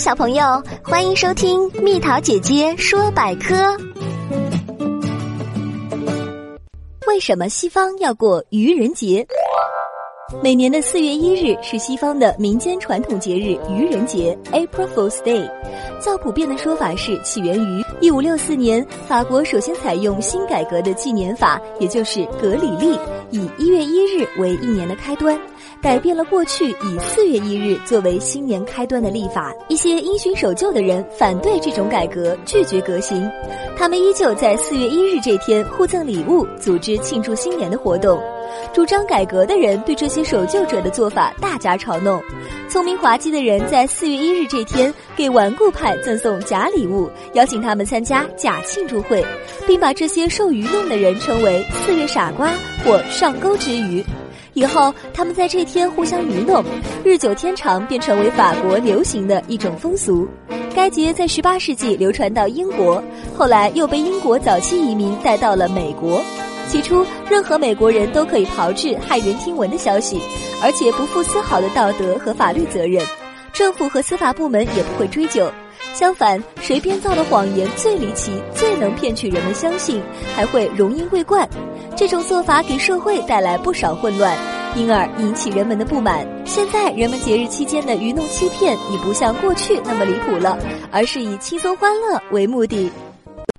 小朋友，欢迎收听蜜桃姐姐说百科。为什么西方要过愚人节？每年的四月一日是西方的民间传统节日愚人节 （April Fool's Day）。较普遍的说法是起源于一五六四年，法国首先采用新改革的纪年法，也就是格里历，以一月一日为一年的开端，改变了过去以四月一日作为新年开端的历法。一些因循守旧的人反对这种改革，拒绝革新，他们依旧在四月一日这天互赠礼物，组织庆祝新年的活动。主张改革的人对这些些守旧者的做法大加嘲弄，聪明滑稽的人在四月一日这天给顽固派赠送假礼物，邀请他们参加假庆祝会，并把这些受愚弄的人称为“四月傻瓜”或“上钩之鱼”。以后，他们在这天互相愚弄，日久天长，便成为法国流行的一种风俗。该节在十八世纪流传到英国，后来又被英国早期移民带到了美国。起初，任何美国人都可以炮制骇人听闻的消息，而且不负丝毫的道德和法律责任，政府和司法部门也不会追究。相反，谁编造的谎言最离奇、最能骗取人们相信，还会荣膺桂冠。这种做法给社会带来不少混乱，因而引起人们的不满。现在，人们节日期间的愚弄欺骗已不像过去那么离谱了，而是以轻松欢乐为目的。